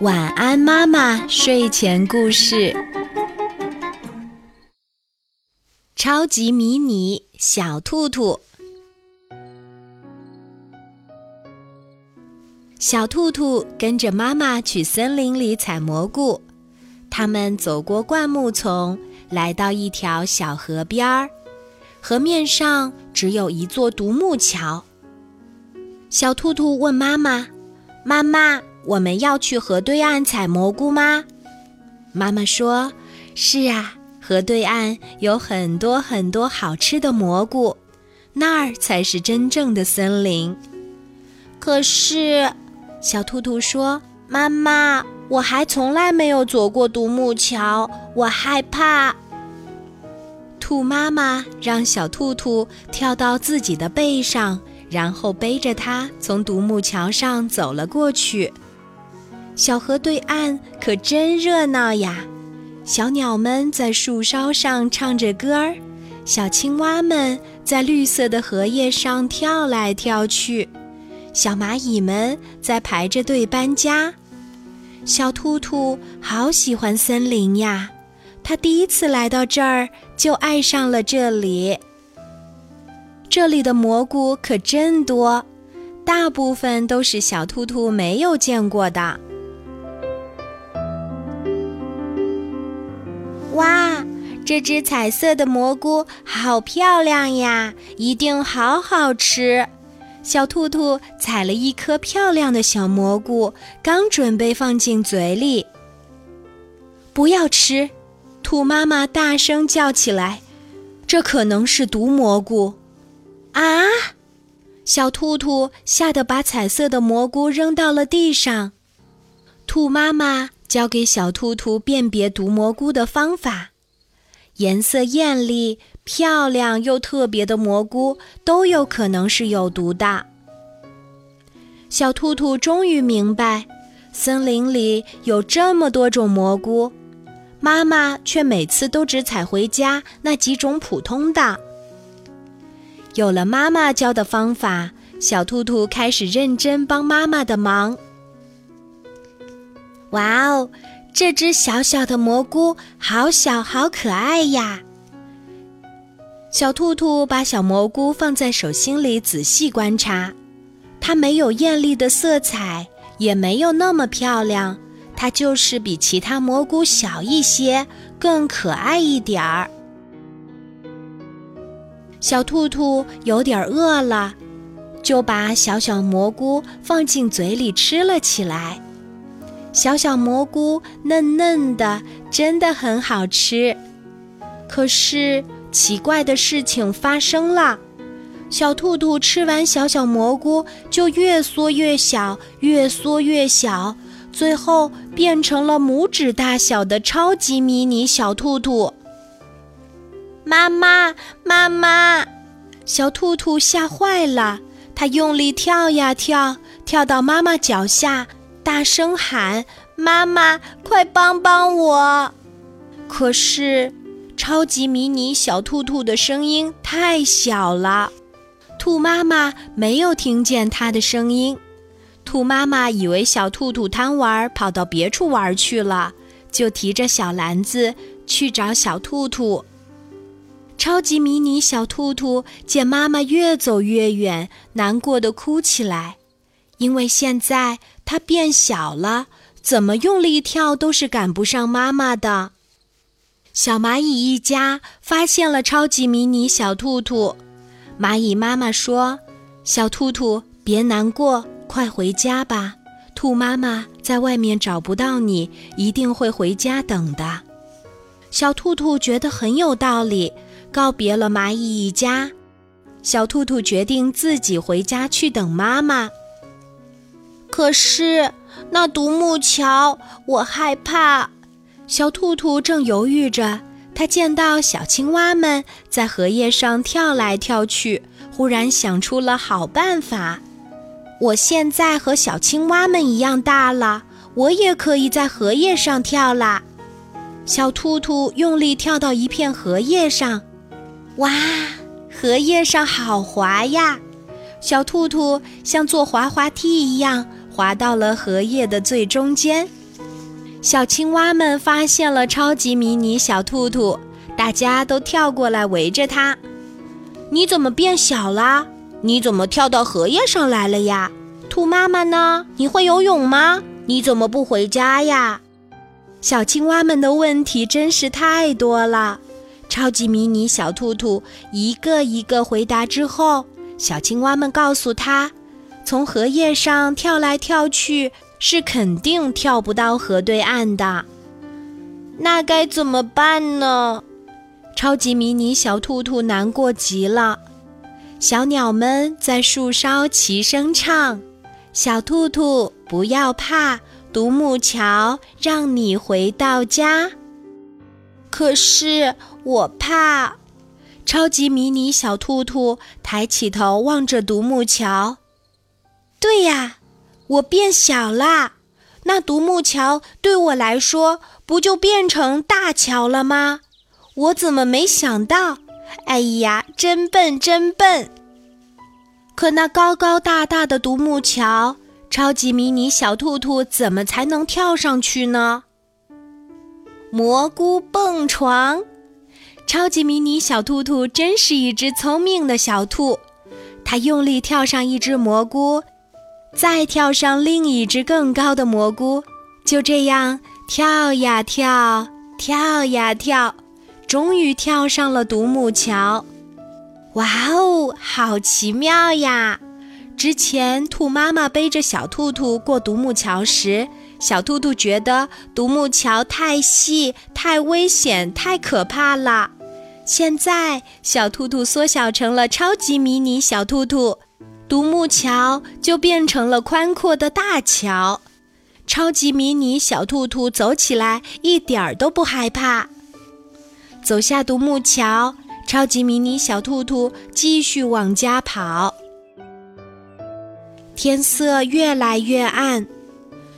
晚安，妈妈。睡前故事：超级迷你小兔兔。小兔兔跟着妈妈去森林里采蘑菇。他们走过灌木丛，来到一条小河边儿。河面上只有一座独木桥。小兔兔问妈妈：“妈妈。”我们要去河对岸采蘑菇吗？妈妈说：“是啊，河对岸有很多很多好吃的蘑菇，那儿才是真正的森林。”可是，小兔兔说：“妈妈，我还从来没有走过独木桥，我害怕。”兔妈妈让小兔兔跳到自己的背上，然后背着它从独木桥上走了过去。小河对岸可真热闹呀！小鸟们在树梢上唱着歌儿，小青蛙们在绿色的荷叶上跳来跳去，小蚂蚁们在排着队搬家。小兔兔好喜欢森林呀，它第一次来到这儿就爱上了这里。这里的蘑菇可真多，大部分都是小兔兔没有见过的。这只彩色的蘑菇好漂亮呀，一定好好吃！小兔兔采了一颗漂亮的小蘑菇，刚准备放进嘴里。不要吃！兔妈妈大声叫起来：“这可能是毒蘑菇！”啊！小兔兔吓得把彩色的蘑菇扔到了地上。兔妈妈。教给小兔兔辨别毒蘑菇的方法，颜色艳丽、漂亮又特别的蘑菇都有可能是有毒的。小兔兔终于明白，森林里有这么多种蘑菇，妈妈却每次都只采回家那几种普通的。有了妈妈教的方法，小兔兔开始认真帮妈妈的忙。哇哦，这只小小的蘑菇好小，好可爱呀！小兔兔把小蘑菇放在手心里仔细观察，它没有艳丽的色彩，也没有那么漂亮，它就是比其他蘑菇小一些，更可爱一点儿。小兔兔有点饿了，就把小小蘑菇放进嘴里吃了起来。小小蘑菇嫩嫩的，真的很好吃。可是奇怪的事情发生了，小兔兔吃完小小蘑菇就越缩越小，越缩越小，最后变成了拇指大小的超级迷你小兔兔。妈妈，妈妈！小兔兔吓坏了，它用力跳呀跳，跳到妈妈脚下。大声喊：“妈妈，快帮帮我！”可是，超级迷你小兔兔的声音太小了，兔妈妈没有听见它的声音。兔妈妈以为小兔兔贪玩，跑到别处玩去了，就提着小篮子去找小兔兔。超级迷你小兔兔见妈妈越走越远，难过的哭起来。因为现在它变小了，怎么用力跳都是赶不上妈妈的。小蚂蚁一家发现了超级迷你小兔兔，蚂蚁妈妈说：“小兔兔别难过，快回家吧。兔妈妈在外面找不到你，一定会回家等的。”小兔兔觉得很有道理，告别了蚂蚁一家，小兔兔决定自己回家去等妈妈。可是那独木桥，我害怕。小兔兔正犹豫着，它见到小青蛙们在荷叶上跳来跳去，忽然想出了好办法。我现在和小青蛙们一样大了，我也可以在荷叶上跳啦。小兔兔用力跳到一片荷叶上，哇，荷叶上好滑呀！小兔兔像坐滑滑梯一样。滑到了荷叶的最中间，小青蛙们发现了超级迷你小兔兔，大家都跳过来围着它。你怎么变小啦？你怎么跳到荷叶上来了呀？兔妈妈呢？你会游泳吗？你怎么不回家呀？小青蛙们的问题真是太多了。超级迷你小兔兔一个一个回答之后，小青蛙们告诉他，从荷叶上跳来跳去。是肯定跳不到河对岸的，那该怎么办呢？超级迷你小兔兔难过极了。小鸟们在树梢齐声唱：“小兔兔不要怕，独木桥让你回到家。”可是我怕。超级迷你小兔兔抬起头望着独木桥，对呀。我变小啦，那独木桥对我来说不就变成大桥了吗？我怎么没想到？哎呀，真笨，真笨！可那高高大大的独木桥，超级迷你小兔兔怎么才能跳上去呢？蘑菇蹦床，超级迷你小兔兔真是一只聪明的小兔，它用力跳上一只蘑菇。再跳上另一只更高的蘑菇，就这样跳呀跳，跳呀跳，终于跳上了独木桥。哇哦，好奇妙呀！之前兔妈妈背着小兔兔过独木桥时，小兔兔觉得独木桥太细、太危险、太可怕了。现在，小兔兔缩小成了超级迷你小兔兔。独木桥就变成了宽阔的大桥，超级迷你小兔兔走起来一点儿都不害怕。走下独木桥，超级迷你小兔兔继续往家跑。天色越来越暗，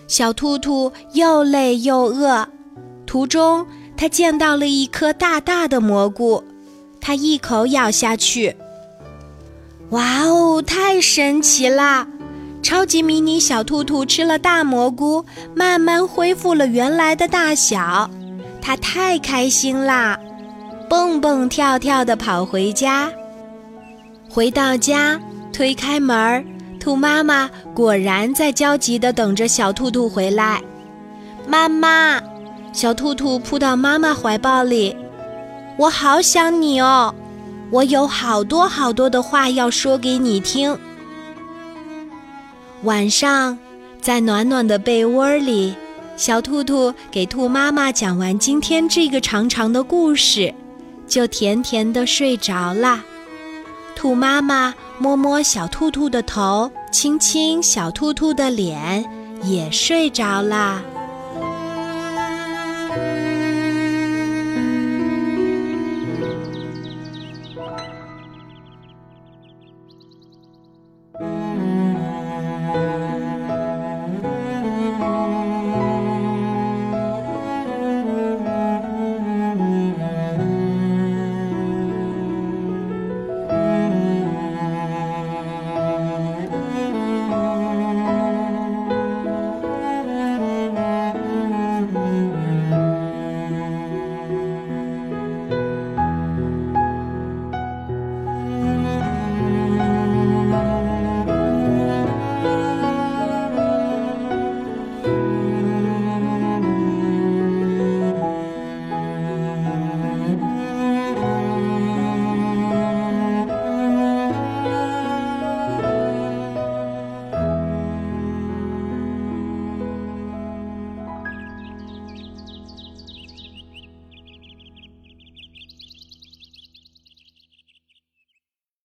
小兔兔又累又饿。途中，它见到了一颗大大的蘑菇，它一口咬下去。哇哦，太神奇啦！超级迷你小兔兔吃了大蘑菇，慢慢恢复了原来的大小，它太开心啦，蹦蹦跳跳地跑回家。回到家，推开门，兔妈妈果然在焦急地等着小兔兔回来。妈妈，小兔兔扑到妈妈怀抱里，我好想你哦。我有好多好多的话要说给你听。晚上，在暖暖的被窝里，小兔兔给兔妈妈讲完今天这个长长的故事，就甜甜的睡着啦。兔妈妈摸摸小兔兔的头，亲亲小兔兔的脸，也睡着啦。